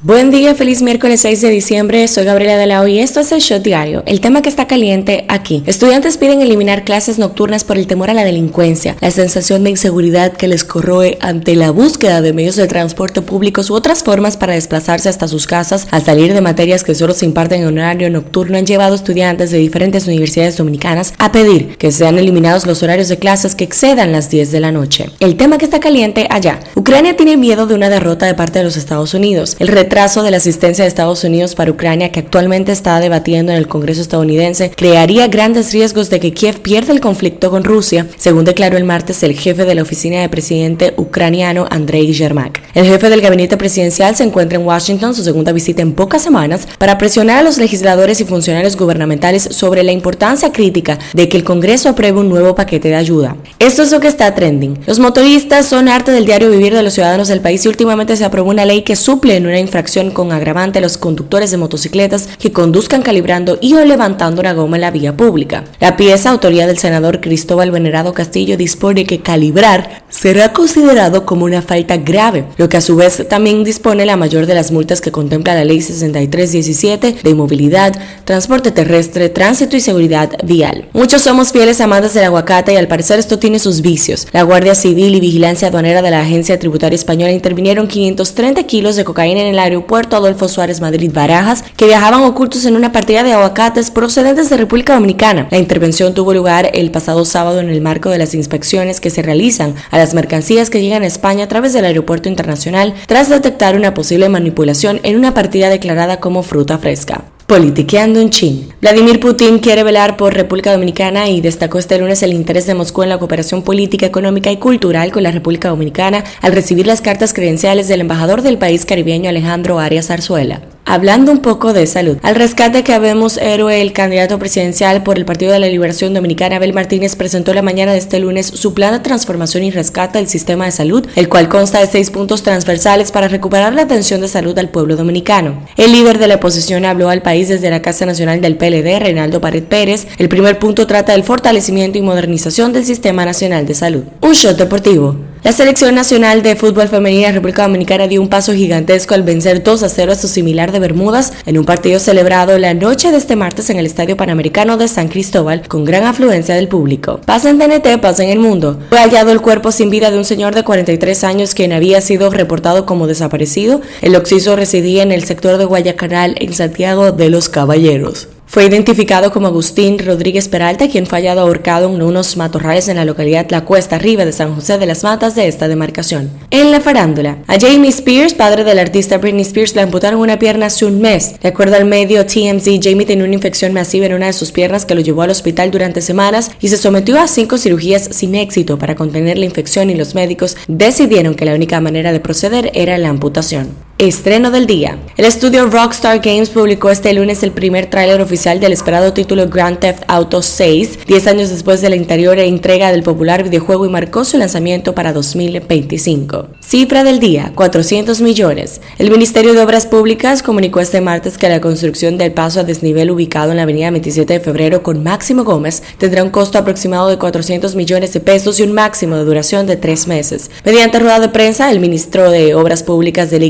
Buen día, feliz miércoles 6 de diciembre. Soy Gabriela de la y esto es el Shot Diario. El tema que está caliente aquí. Estudiantes piden eliminar clases nocturnas por el temor a la delincuencia, la sensación de inseguridad que les corroe ante la búsqueda de medios de transporte públicos u otras formas para desplazarse hasta sus casas al salir de materias que solo se imparten en horario nocturno han llevado estudiantes de diferentes universidades dominicanas a pedir que sean eliminados los horarios de clases que excedan las 10 de la noche. El tema que está caliente allá. Ucrania tiene miedo de una derrota de parte de los Estados Unidos. El retraso de la asistencia de Estados Unidos para Ucrania que actualmente está debatiendo en el Congreso estadounidense crearía grandes riesgos de que Kiev pierda el conflicto con Rusia, según declaró el martes el jefe de la oficina de presidente ucraniano Andrei Yermak. El jefe del gabinete presidencial se encuentra en Washington, su segunda visita en pocas semanas, para presionar a los legisladores y funcionarios gubernamentales sobre la importancia crítica de que el Congreso apruebe un nuevo paquete de ayuda. Esto es lo que está trending. Los motoristas son arte del diario vivir de los ciudadanos del país y últimamente se aprobó una ley que suple en una infracción con agravante a los conductores de motocicletas que conduzcan calibrando y o levantando una goma en la vía pública. La pieza, autoría del senador Cristóbal Venerado Castillo, dispone que calibrar será considerado como una falta grave, lo que a su vez también dispone la mayor de las multas que contempla la Ley 6317 de movilidad, transporte terrestre, tránsito y seguridad vial. Muchos somos fieles amantes del aguacate y al parecer esto tiene sus vicios. La Guardia Civil y Vigilancia Aduanera de la Agencia Tributaria Española intervinieron 530 kilos de cocaína en el aeropuerto Adolfo Suárez Madrid Barajas, que viajaban ocultos en una partida de aguacates procedentes de República Dominicana. La intervención tuvo lugar el pasado sábado en el marco de las inspecciones que se realizan a las mercancías que llegan a España a través del aeropuerto internacional tras detectar una posible manipulación en una partida declarada como fruta fresca. Politiqueando en Chin. Vladimir Putin quiere velar por República Dominicana y destacó este lunes el interés de Moscú en la cooperación política, económica y cultural con la República Dominicana al recibir las cartas credenciales del embajador del país caribeño Alejandro Arias Zarzuela. Hablando un poco de salud, al rescate que habemos héroe, el candidato presidencial por el Partido de la Liberación Dominicana, Abel Martínez, presentó la mañana de este lunes su plan de transformación y rescate del sistema de salud, el cual consta de seis puntos transversales para recuperar la atención de salud al pueblo dominicano. El líder de la oposición habló al país desde la Casa Nacional del PLD, Reinaldo Pared Pérez. El primer punto trata del fortalecimiento y modernización del Sistema Nacional de Salud. Un shot deportivo. La selección nacional de fútbol femenina de República Dominicana dio un paso gigantesco al vencer 2 a 0 a su similar de Bermudas en un partido celebrado la noche de este martes en el Estadio Panamericano de San Cristóbal con gran afluencia del público. Pasa en TNT, pasa en el mundo. Fue hallado el cuerpo sin vida de un señor de 43 años quien había sido reportado como desaparecido. El occiso residía en el sector de Guayacanal en Santiago de los Caballeros. Fue identificado como Agustín Rodríguez Peralta, quien fue hallado ahorcado en unos matorrales en la localidad La Cuesta Arriba de San José de las Matas de esta demarcación. En la farándula, a Jamie Spears, padre del artista Britney Spears, le amputaron una pierna hace un mes. De acuerdo al medio TMZ, Jamie tenía una infección masiva en una de sus piernas que lo llevó al hospital durante semanas y se sometió a cinco cirugías sin éxito para contener la infección y los médicos decidieron que la única manera de proceder era la amputación. Estreno del día. El estudio Rockstar Games publicó este lunes el primer tráiler oficial del esperado título Grand Theft Auto 6, 10 años después de la interior entrega del popular videojuego y marcó su lanzamiento para 2025. Cifra del día, 400 millones. El Ministerio de Obras Públicas comunicó este martes que la construcción del paso a desnivel ubicado en la avenida 27 de febrero con Máximo Gómez tendrá un costo aproximado de 400 millones de pesos y un máximo de duración de tres meses. Mediante rueda de prensa, el ministro de Obras Públicas de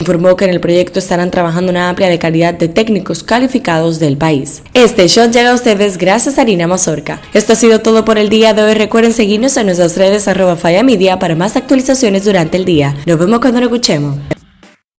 Informó que en el proyecto estarán trabajando una amplia de calidad de técnicos calificados del país. Este shot llega a ustedes gracias a Arina Mazorca. Esto ha sido todo por el día de hoy. Recuerden seguirnos en nuestras redes arroba Media para más actualizaciones durante el día. Nos vemos cuando nos escuchemos.